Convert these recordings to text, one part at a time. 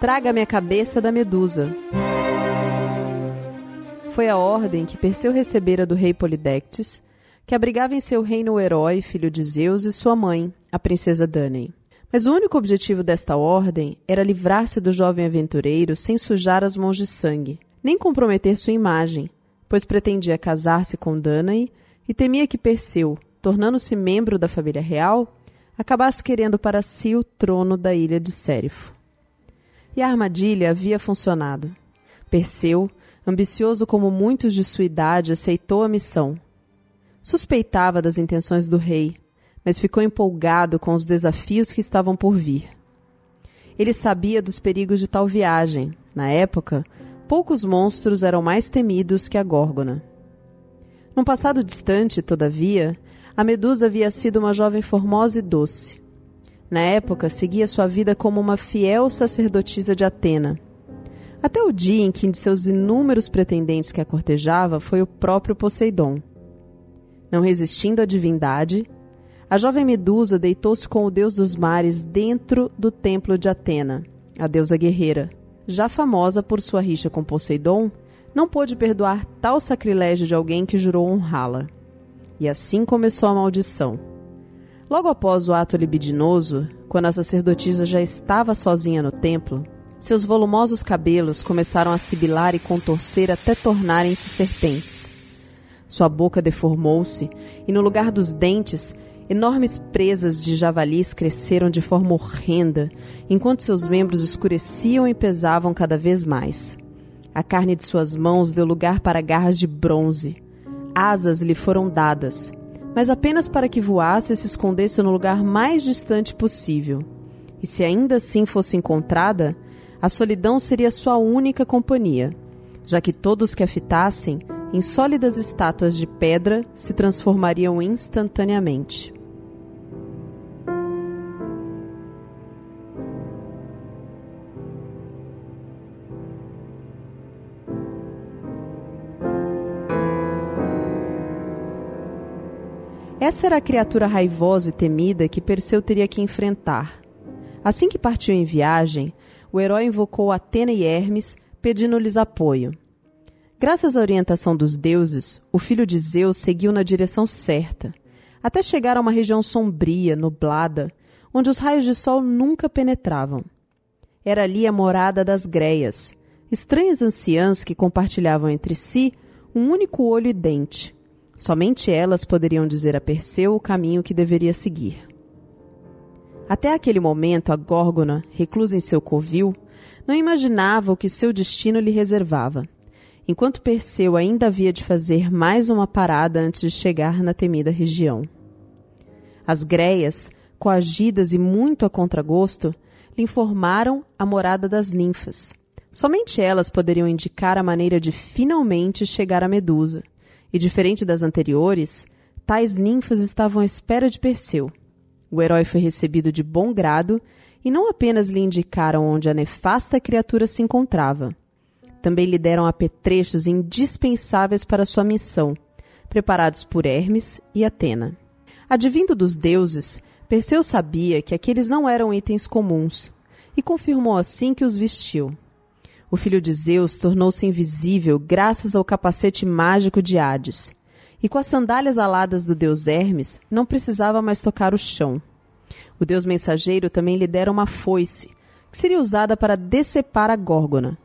Traga-me a cabeça da Medusa. Foi a ordem que Perseu recebera do rei Polidectes, que abrigava em seu reino o herói, filho de Zeus, e sua mãe, a princesa Danae. Mas o único objetivo desta ordem era livrar-se do jovem aventureiro sem sujar as mãos de sangue, nem comprometer sua imagem, pois pretendia casar-se com Danae e temia que Perseu, tornando-se membro da família real, acabasse querendo para si o trono da ilha de Sérifo. E a armadilha havia funcionado. Perseu, ambicioso como muitos de sua idade, aceitou a missão. Suspeitava das intenções do rei, mas ficou empolgado com os desafios que estavam por vir. Ele sabia dos perigos de tal viagem. Na época, poucos monstros eram mais temidos que a Górgona. Num passado distante, todavia, a Medusa havia sido uma jovem formosa e doce. Na época, seguia sua vida como uma fiel sacerdotisa de Atena. Até o dia em que um de seus inúmeros pretendentes que a cortejava foi o próprio Poseidon. Não resistindo à divindade, a jovem Medusa deitou-se com o deus dos mares dentro do templo de Atena, a deusa guerreira. Já famosa por sua rixa com Poseidon, não pôde perdoar tal sacrilégio de alguém que jurou honrá-la. E assim começou a maldição. Logo após o ato libidinoso, quando a sacerdotisa já estava sozinha no templo, seus volumosos cabelos começaram a sibilar e contorcer até tornarem-se serpentes. Sua boca deformou-se e, no lugar dos dentes, enormes presas de javalis cresceram de forma horrenda, enquanto seus membros escureciam e pesavam cada vez mais. A carne de suas mãos deu lugar para garras de bronze asas lhe foram dadas, mas apenas para que voasse e se escondesse no lugar mais distante possível. E se ainda assim fosse encontrada, a solidão seria sua única companhia, já que todos que a fitassem, em sólidas estátuas de pedra, se transformariam instantaneamente. Essa era a criatura raivosa e temida que Perseu teria que enfrentar. Assim que partiu em viagem, o herói invocou Atena e Hermes, pedindo-lhes apoio. Graças à orientação dos deuses, o filho de Zeus seguiu na direção certa, até chegar a uma região sombria, nublada, onde os raios de sol nunca penetravam. Era ali a morada das Greias, estranhas anciãs que compartilhavam entre si um único olho e dente, Somente elas poderiam dizer a Perseu o caminho que deveria seguir. Até aquele momento, a Górgona, reclusa em seu covil, não imaginava o que seu destino lhe reservava, enquanto Perseu ainda havia de fazer mais uma parada antes de chegar na temida região. As greias, coagidas e muito a contragosto, lhe informaram a morada das ninfas. Somente elas poderiam indicar a maneira de finalmente chegar à Medusa e diferente das anteriores, tais ninfas estavam à espera de Perseu. O herói foi recebido de bom grado e não apenas lhe indicaram onde a nefasta criatura se encontrava. Também lhe deram apetrechos indispensáveis para sua missão, preparados por Hermes e Atena. Advindo dos deuses, Perseu sabia que aqueles não eram itens comuns e confirmou assim que os vestiu. O filho de Zeus tornou-se invisível graças ao capacete mágico de Hades. E com as sandálias aladas do deus Hermes, não precisava mais tocar o chão. O deus mensageiro também lhe dera uma foice, que seria usada para decepar a górgona,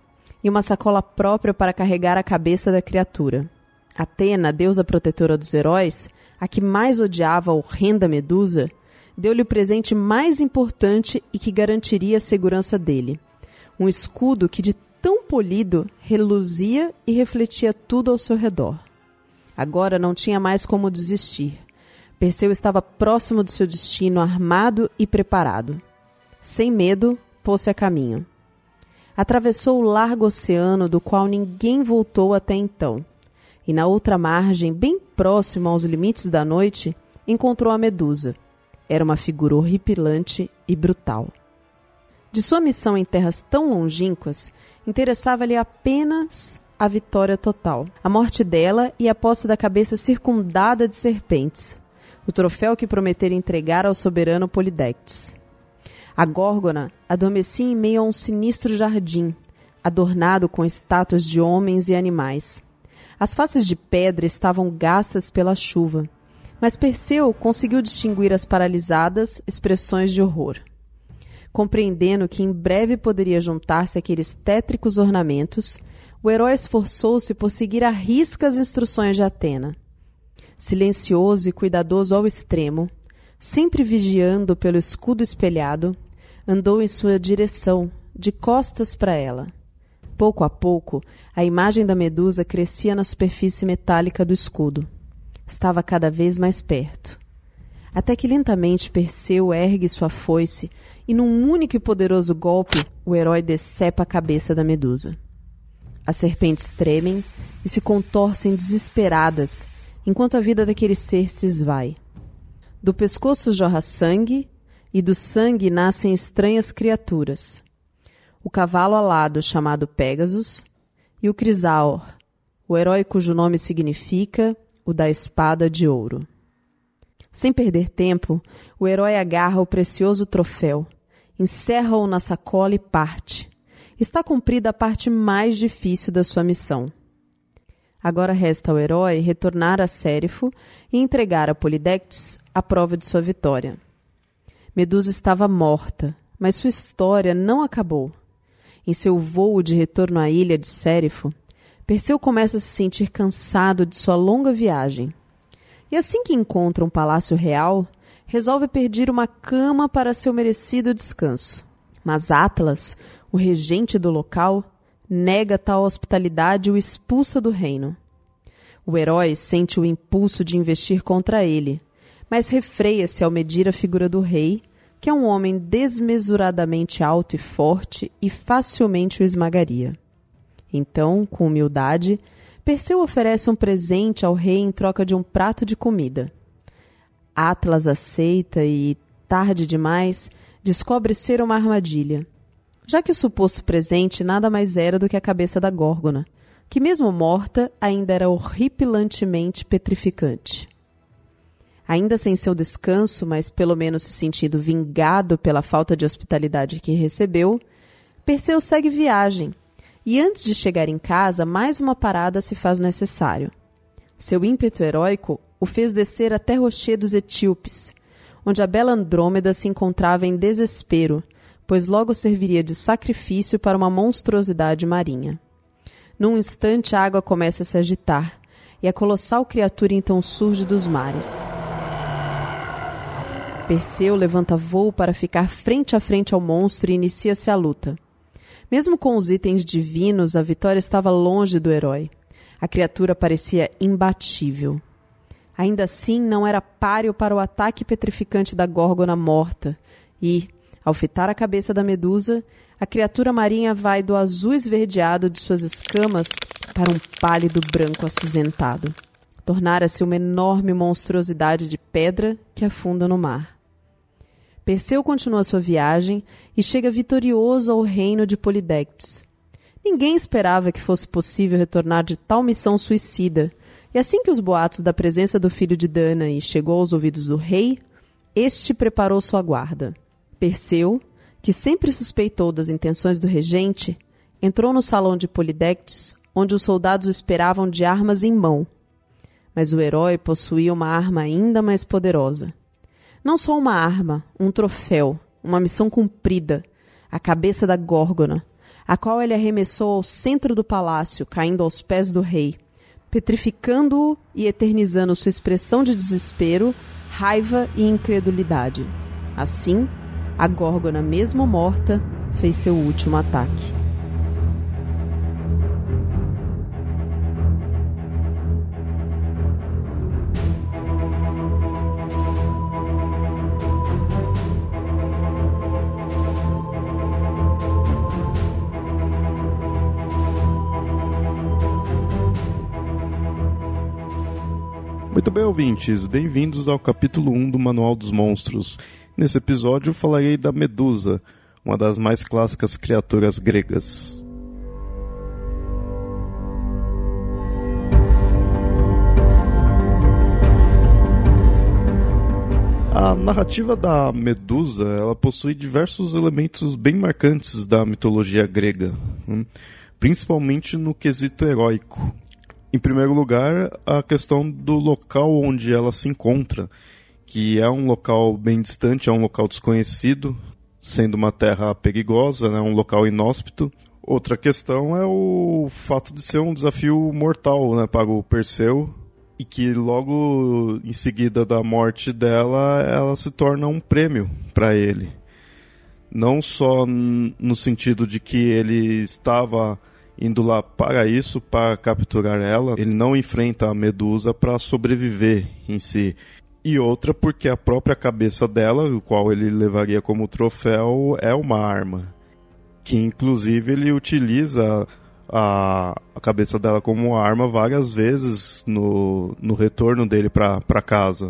e uma sacola própria para carregar a cabeça da criatura. Atena, deusa protetora dos heróis, a que mais odiava a horrenda Medusa, deu-lhe o presente mais importante e que garantiria a segurança dele: um escudo que de tão polido, reluzia e refletia tudo ao seu redor. Agora não tinha mais como desistir. Perseu estava próximo do seu destino, armado e preparado. Sem medo, pôs-se a caminho. Atravessou o largo oceano do qual ninguém voltou até então, e na outra margem, bem próximo aos limites da noite, encontrou a Medusa. Era uma figura horripilante e brutal. De sua missão em terras tão longínquas, interessava-lhe apenas a vitória total, a morte dela e a posse da cabeça circundada de serpentes, o troféu que prometera entregar ao soberano Polidectes. A górgona adormecia em meio a um sinistro jardim, adornado com estátuas de homens e animais. As faces de pedra estavam gastas pela chuva, mas Perseu conseguiu distinguir as paralisadas expressões de horror. Compreendendo que em breve poderia juntar-se aqueles tétricos ornamentos, o herói esforçou-se por seguir à risca as instruções de Atena. Silencioso e cuidadoso ao extremo, sempre vigiando pelo escudo espelhado, andou em sua direção, de costas para ela. Pouco a pouco, a imagem da medusa crescia na superfície metálica do escudo. Estava cada vez mais perto. Até que lentamente Perseu ergue sua foice e, num único e poderoso golpe, o herói decepa a cabeça da medusa. As serpentes tremem e se contorcem desesperadas, enquanto a vida daquele ser se esvai. Do pescoço jorra sangue, e do sangue nascem estranhas criaturas. O cavalo alado chamado Pegasus, e o Crisaor, o herói cujo nome significa o da espada de ouro. Sem perder tempo, o herói agarra o precioso troféu, encerra-o na sacola e parte. Está cumprida a parte mais difícil da sua missão. Agora resta ao herói retornar a Sérifo e entregar a Polidectes a prova de sua vitória. Medusa estava morta, mas sua história não acabou. Em seu voo de retorno à ilha de Sérifo, Perseu começa a se sentir cansado de sua longa viagem. E assim que encontra um palácio real, resolve pedir uma cama para seu merecido descanso. Mas Atlas, o regente do local, nega tal hospitalidade e o expulsa do reino. O herói sente o impulso de investir contra ele, mas refreia-se ao medir a figura do rei, que é um homem desmesuradamente alto e forte e facilmente o esmagaria. Então, com humildade, Perseu oferece um presente ao rei em troca de um prato de comida. Atlas aceita e, tarde demais, descobre ser uma armadilha já que o suposto presente nada mais era do que a cabeça da Górgona, que, mesmo morta, ainda era horripilantemente petrificante. Ainda sem seu descanso, mas pelo menos se sentindo vingado pela falta de hospitalidade que recebeu, Perseu segue viagem, e antes de chegar em casa, mais uma parada se faz necessário. Seu ímpeto heróico o fez descer até Rocher dos Etíopes, onde a bela Andrômeda se encontrava em desespero, pois logo serviria de sacrifício para uma monstruosidade marinha. Num instante a água começa a se agitar, e a colossal criatura então surge dos mares. Perseu levanta voo para ficar frente a frente ao monstro e inicia-se a luta. Mesmo com os itens divinos, a vitória estava longe do herói. A criatura parecia imbatível. Ainda assim, não era páreo para o ataque petrificante da górgona morta, e, ao fitar a cabeça da medusa, a criatura marinha vai do azul esverdeado de suas escamas para um pálido branco acinzentado. Tornara-se uma enorme monstruosidade de pedra que afunda no mar. Perseu continua sua viagem e chega vitorioso ao reino de Polidectes. Ninguém esperava que fosse possível retornar de tal missão suicida, e assim que os boatos da presença do filho de Danae chegou aos ouvidos do rei, este preparou sua guarda. Perseu, que sempre suspeitou das intenções do regente, entrou no salão de Polidectes, onde os soldados esperavam de armas em mão. Mas o herói possuía uma arma ainda mais poderosa. Não só uma arma, um troféu, uma missão cumprida, a cabeça da Górgona, a qual ele arremessou ao centro do palácio, caindo aos pés do rei, petrificando-o e eternizando sua expressão de desespero, raiva e incredulidade. Assim, a Górgona, mesmo morta, fez seu último ataque. Muito bem, ouvintes, bem-vindos ao capítulo 1 do Manual dos Monstros. Nesse episódio falarei da Medusa, uma das mais clássicas criaturas gregas. A narrativa da Medusa ela possui diversos elementos bem marcantes da mitologia grega, hum, principalmente no quesito heróico. Em primeiro lugar, a questão do local onde ela se encontra, que é um local bem distante, é um local desconhecido, sendo uma terra perigosa, né, um local inóspito. Outra questão é o fato de ser um desafio mortal né, para o Perseu, e que logo em seguida da morte dela, ela se torna um prêmio para ele. Não só no sentido de que ele estava indo lá para isso, para capturar ela, ele não enfrenta a Medusa para sobreviver em si. E outra porque a própria cabeça dela, o qual ele levaria como troféu, é uma arma. Que inclusive ele utiliza a, a cabeça dela como arma várias vezes no, no retorno dele para casa.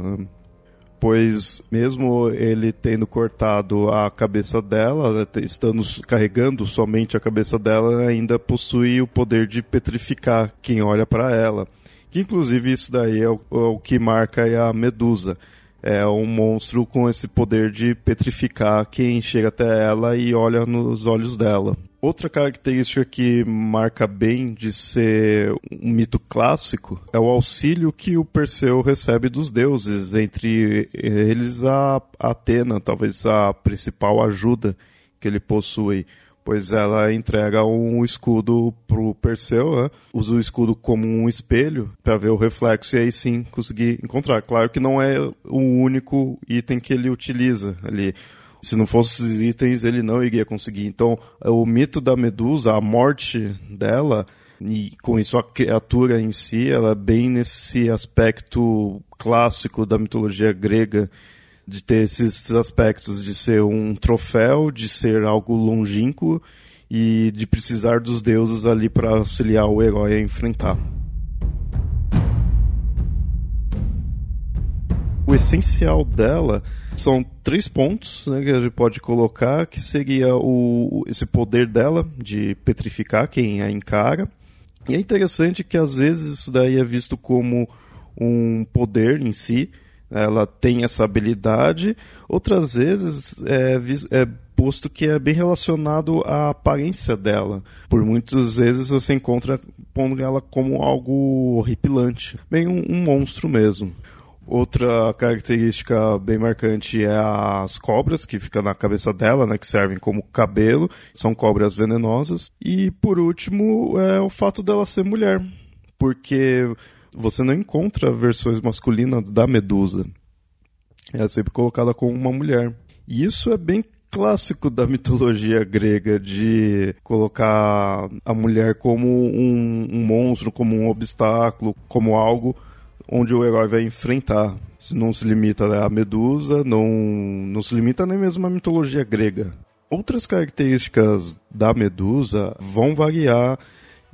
Pois, mesmo ele tendo cortado a cabeça dela, né, estando carregando somente a cabeça dela, ainda possui o poder de petrificar quem olha para ela. Que, inclusive, isso daí é o, é o que marca a Medusa é um monstro com esse poder de petrificar quem chega até ela e olha nos olhos dela. Outra característica que marca bem de ser um mito clássico é o auxílio que o Perseu recebe dos deuses, entre eles a Atena, talvez a principal ajuda que ele possui pois ela entrega um escudo pro Perseu, né? usa o escudo como um espelho para ver o reflexo e aí sim conseguir encontrar. Claro que não é o único item que ele utiliza ali. Se não fossem esses itens, ele não iria conseguir. Então, o mito da Medusa, a morte dela, e com isso a criatura em si, ela é bem nesse aspecto clássico da mitologia grega, de ter esses aspectos de ser um troféu, de ser algo longínquo e de precisar dos deuses ali para auxiliar o herói a enfrentar. O essencial dela são três pontos né, que a gente pode colocar, que seria o, esse poder dela de petrificar quem a encara. E é interessante que às vezes isso daí é visto como um poder em si, ela tem essa habilidade, outras vezes é, é posto que é bem relacionado à aparência dela. Por muitas vezes você encontra pondo ela como algo horripilante, bem um, um monstro mesmo. Outra característica bem marcante é as cobras que ficam na cabeça dela, né, que servem como cabelo, são cobras venenosas. E por último é o fato dela ser mulher, porque você não encontra versões masculinas da Medusa. Ela é sempre colocada como uma mulher. E isso é bem clássico da mitologia grega de colocar a mulher como um, um monstro, como um obstáculo, como algo onde o herói vai enfrentar. Não se limita à Medusa, não, não se limita nem mesmo à mitologia grega. Outras características da Medusa vão variar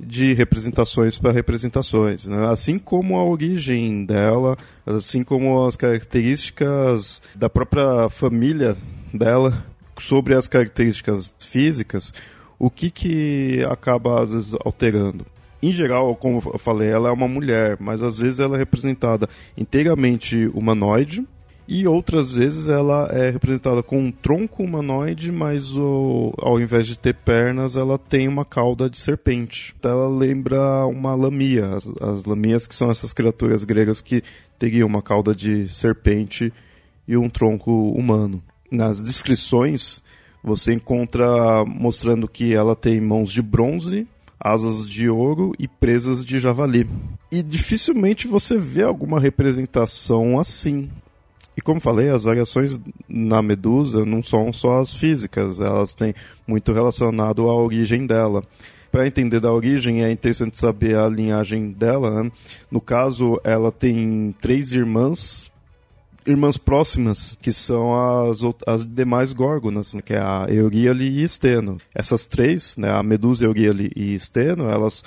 de representações para representações. Né? Assim como a origem dela, assim como as características da própria família dela, sobre as características físicas, o que, que acaba às vezes alterando? em geral, como eu falei, ela é uma mulher, mas às vezes ela é representada inteiramente humanoide e outras vezes ela é representada com um tronco humanoide, mas o, ao invés de ter pernas, ela tem uma cauda de serpente. Ela lembra uma lamia, as, as lamias que são essas criaturas gregas que teriam uma cauda de serpente e um tronco humano. Nas descrições, você encontra mostrando que ela tem mãos de bronze, asas de ouro e presas de javali. E dificilmente você vê alguma representação assim. E como falei, as variações na medusa não são só as físicas, elas têm muito relacionado à origem dela. Para entender da origem, é interessante saber a linhagem dela. Né? No caso, ela tem três irmãs irmãs próximas, que são as, as demais górgonas, né, que é a Euríale e Esteno. Essas três, né, a Medusa, Euríale e Esteno, elas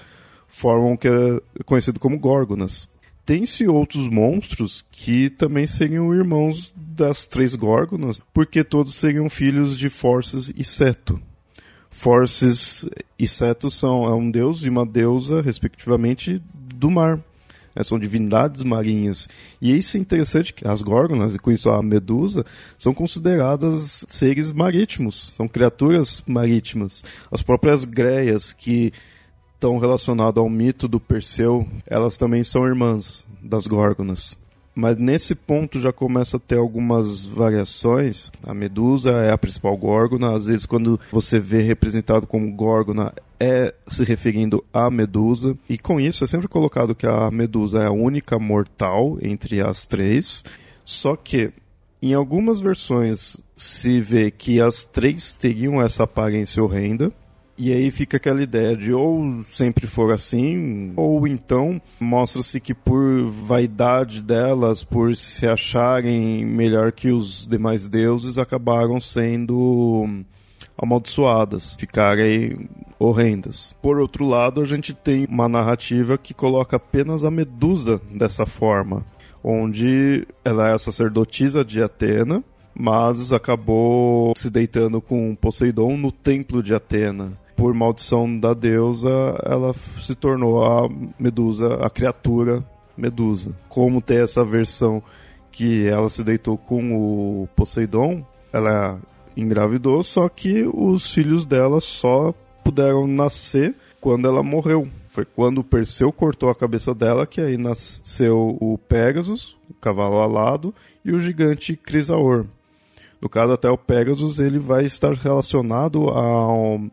formam o que é conhecido como górgonas. Tem-se outros monstros que também seriam irmãos das três górgonas, porque todos seriam filhos de Forces e Seto. Forces e Seto são é um deus e uma deusa, respectivamente, do mar. né, são divindades marinhas. E isso é interessante que as górgonas, e com isso a medusa, são consideradas seres marítimos, são criaturas marítimas. As próprias greias que estão relacionadas ao mito do Perseu, elas também são irmãs das górgonas. Mas nesse ponto já começa a ter algumas variações. A medusa é a principal górgona. Às vezes, quando você vê representado como górgona, é se referindo à medusa. E com isso é sempre colocado que a medusa é a única mortal entre as três. Só que em algumas versões se vê que as três teriam essa aparência horrenda. E aí fica aquela ideia de ou sempre for assim, ou então mostra-se que por vaidade delas, por se acharem melhor que os demais deuses, acabaram sendo amaldiçoadas, ficarem horrendas. Por outro lado, a gente tem uma narrativa que coloca apenas a Medusa dessa forma, onde ela é a sacerdotisa de Atena, mas acabou se deitando com Poseidon no templo de Atena por maldição da deusa, ela se tornou a Medusa, a criatura Medusa. Como tem essa versão que ela se deitou com o Poseidon, ela engravidou, só que os filhos dela só puderam nascer quando ela morreu. Foi quando o Perseu cortou a cabeça dela que aí nasceu o Pegasus, o cavalo alado, e o gigante Crisaor. No caso, até o Pegasus ele vai estar relacionado a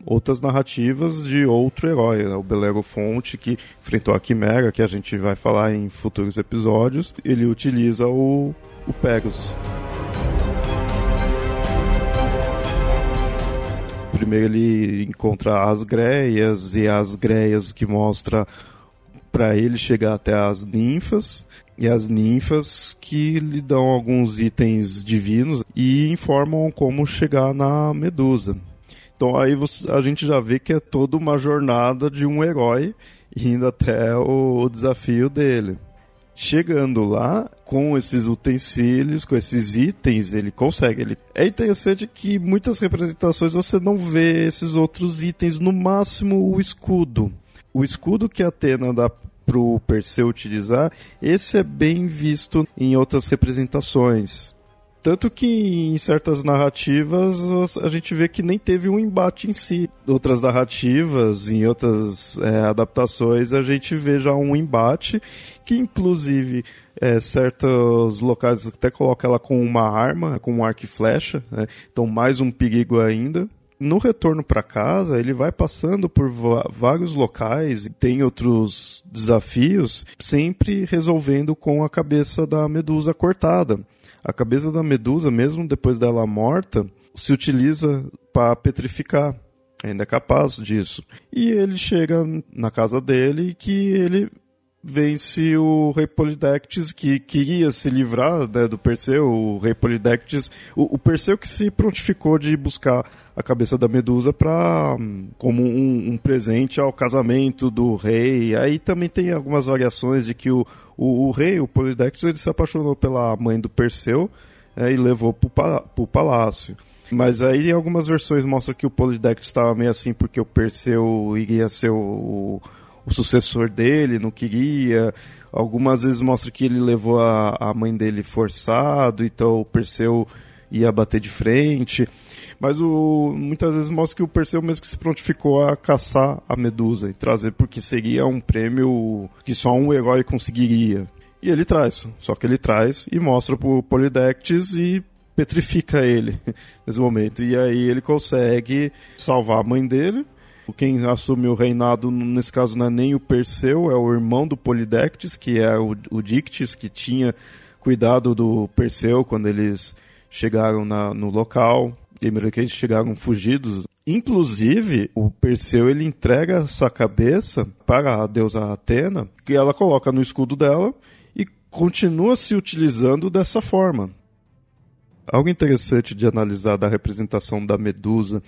outras narrativas de outro herói, né? o Belerofonte, que enfrentou a Quimera, que a gente vai falar em futuros episódios. Ele utiliza o, o Pegasus. Primeiro ele encontra as greias e as greias que mostra para ele chegar até as ninfas e as ninfas que lhe dão alguns itens divinos e informam como chegar na Medusa. Então aí a gente já vê que é toda uma jornada de um herói indo até o, desafio dele. Chegando lá, com esses utensílios, com esses itens, ele consegue. Ele... É interessante que muitas representações você não vê esses outros itens, no máximo o escudo. O escudo que Atena dá para o Perseu utilizar, esse é bem visto em outras representações. Tanto que em certas narrativas a gente vê que nem teve um embate em si. Outras narrativas, em outras é, adaptações, a gente vê já um embate que, inclusive, é, certos locais até coloca ela com uma arma, com um arco e flecha, né? então mais um perigo ainda no retorno para casa, ele vai passando por vários locais, tem outros desafios, sempre resolvendo com a cabeça da medusa cortada. A cabeça da medusa, mesmo depois dela morta, se utiliza para petrificar. Ainda é capaz disso. E ele chega na casa dele que ele vence o rei Polydectes, que queria se livrar né, do Perseu, o rei Polydectes, o, o, Perseu que se prontificou de buscar a cabeça da Medusa para como um, um, presente ao casamento do rei. Aí também tem algumas variações de que o, o, o rei, o Polydectes, ele se apaixonou pela mãe do Perseu é, e levou para o palácio. Mas aí algumas versões mostram que o Polydectes estava meio assim porque o Perseu iria ser o, o sucessor dele não queria. Algumas vezes mostra que ele levou a, a mãe dele forçado, então o Perseu ia bater de frente. Mas o, muitas vezes mostra que o Perseu mesmo que se prontificou a caçar a Medusa e trazer, porque seria um prêmio que só um herói conseguiria. E ele traz, só que ele traz e mostra pro Polydectes e petrifica ele nesse momento. E aí ele consegue salvar a mãe dele quem assume o reinado, nesse caso, não é nem o Perseu, é o irmão do Polidectes, que é o, o Dictys, que tinha cuidado do Perseu quando eles chegaram na, no local. Lembra que eles chegaram fugidos. Inclusive, o Perseu ele entrega essa cabeça para a deusa Atena, que ela coloca no escudo dela e continua se utilizando dessa forma. Algo interessante de analisar da representação da Medusa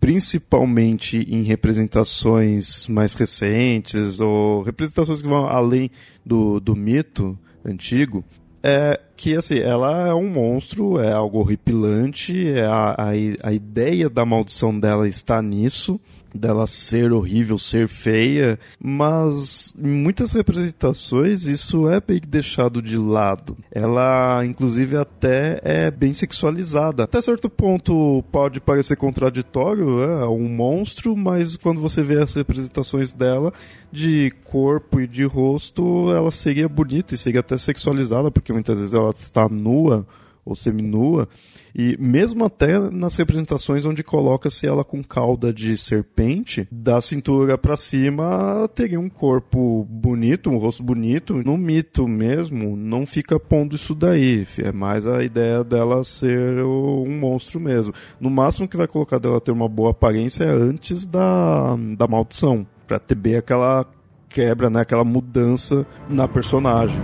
principalmente em representações mais recentes ou representações que vão além do, do mito antigo, é que assim, ela é um monstro, é algo horripilante, é a, a, a ideia da maldição dela está nisso dela ser horrível, ser feia, mas em muitas representações isso é bem deixado de lado. Ela, inclusive, até é bem sexualizada. Até certo ponto pode parecer contraditório, é um monstro, mas quando você vê as representações dela de corpo e de rosto, ela seria bonita e seria até sexualizada, porque muitas vezes ela está nua ou seminua, e mesmo até nas representações onde coloca-se ela com cauda de serpente, da cintura para cima teria um corpo bonito, um rosto bonito. No mito mesmo, não fica pondo isso daí, é mais a ideia dela ser um monstro mesmo. No máximo que vai colocar dela ter uma boa aparência é antes da, da maldição, para ter bem aquela quebra, né, aquela mudança na personagem.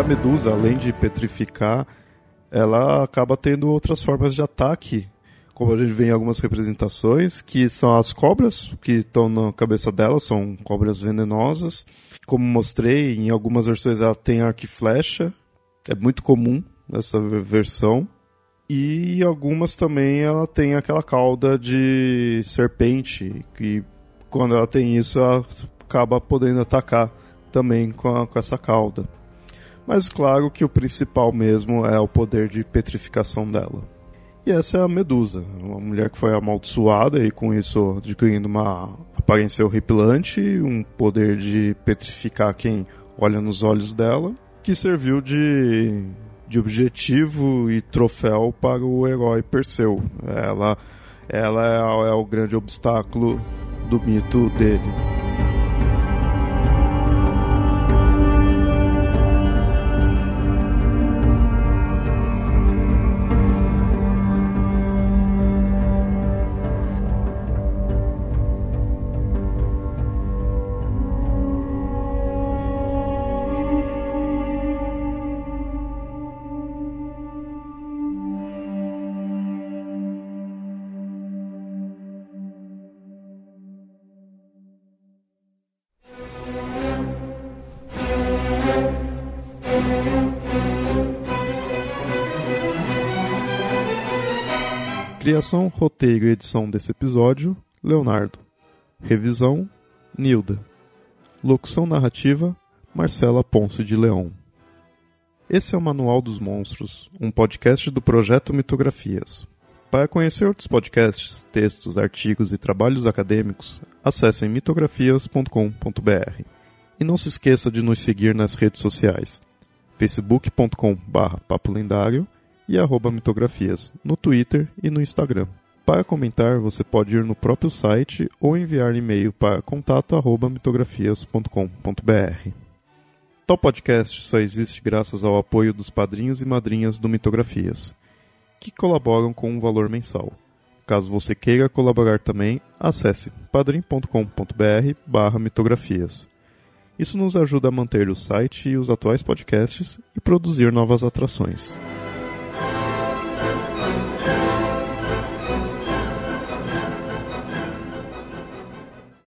A medusa, além de petrificar, ela acaba tendo outras formas de ataque, como a gente vê em algumas representações, que são as cobras que estão na cabeça dela, são cobras venenosas. Como mostrei, em algumas versões ela tem arco e flecha, é muito comum nessa versão. E algumas também ela tem aquela cauda de serpente, que quando ela tem isso ela acaba podendo atacar também com, a, com essa cauda. Mas claro que o principal mesmo é o poder de petrificação dela. E essa é a Medusa, uma mulher que foi amaldiçoada e com isso adquirindo uma aparência horripilante, um poder de petrificar quem olha nos olhos dela, que serviu de, de objetivo e troféu para o herói Perseu. Ela, ela é, é o grande obstáculo do mito dele. Criação, roteiro e edição desse episódio: Leonardo. Revisão: Nilda. Locução narrativa: Marcela Ponce de Leão. Esse é o Manual dos Monstros, um podcast do projeto Mitografias. Para conhecer outros podcasts, textos, artigos e trabalhos acadêmicos, acessem mitografias.com.br. E não se esqueça de nos seguir nas redes sociais: facebook.com/papo lendário e mitografias, no Twitter e no Instagram. Para comentar, você pode ir no próprio site ou enviar e-mail para contato@mitografias.com.br. Tal podcast só existe graças ao apoio dos padrinhos e madrinhas do Mitografias, que colaboram com um valor mensal. Caso você queira colaborar também, acesse padrim.com.br/mitografias. Isso nos ajuda a manter o site e os atuais podcasts e produzir novas atrações.